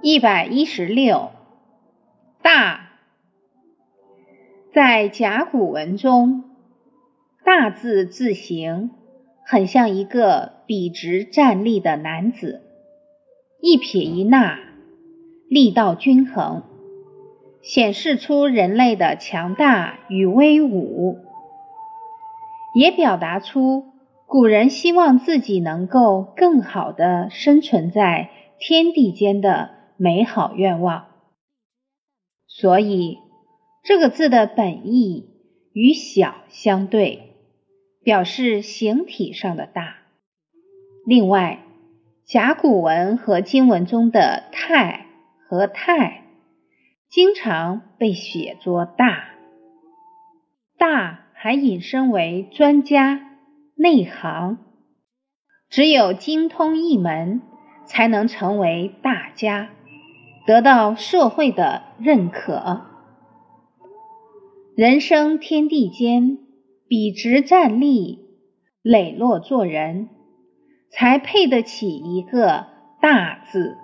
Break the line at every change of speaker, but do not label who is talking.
一百一十六，大，在甲骨文中，大字字形很像一个笔直站立的男子，一撇一捺，力道均衡，显示出人类的强大与威武，也表达出古人希望自己能够更好的生存在天地间的。美好愿望，所以这个字的本意与小相对，表示形体上的大。另外，甲骨文和金文中的太和太经常被写作大，大还引申为专家、内行，只有精通一门，才能成为大家。得到社会的认可，人生天地间，笔直站立，磊落做人，才配得起一个大字。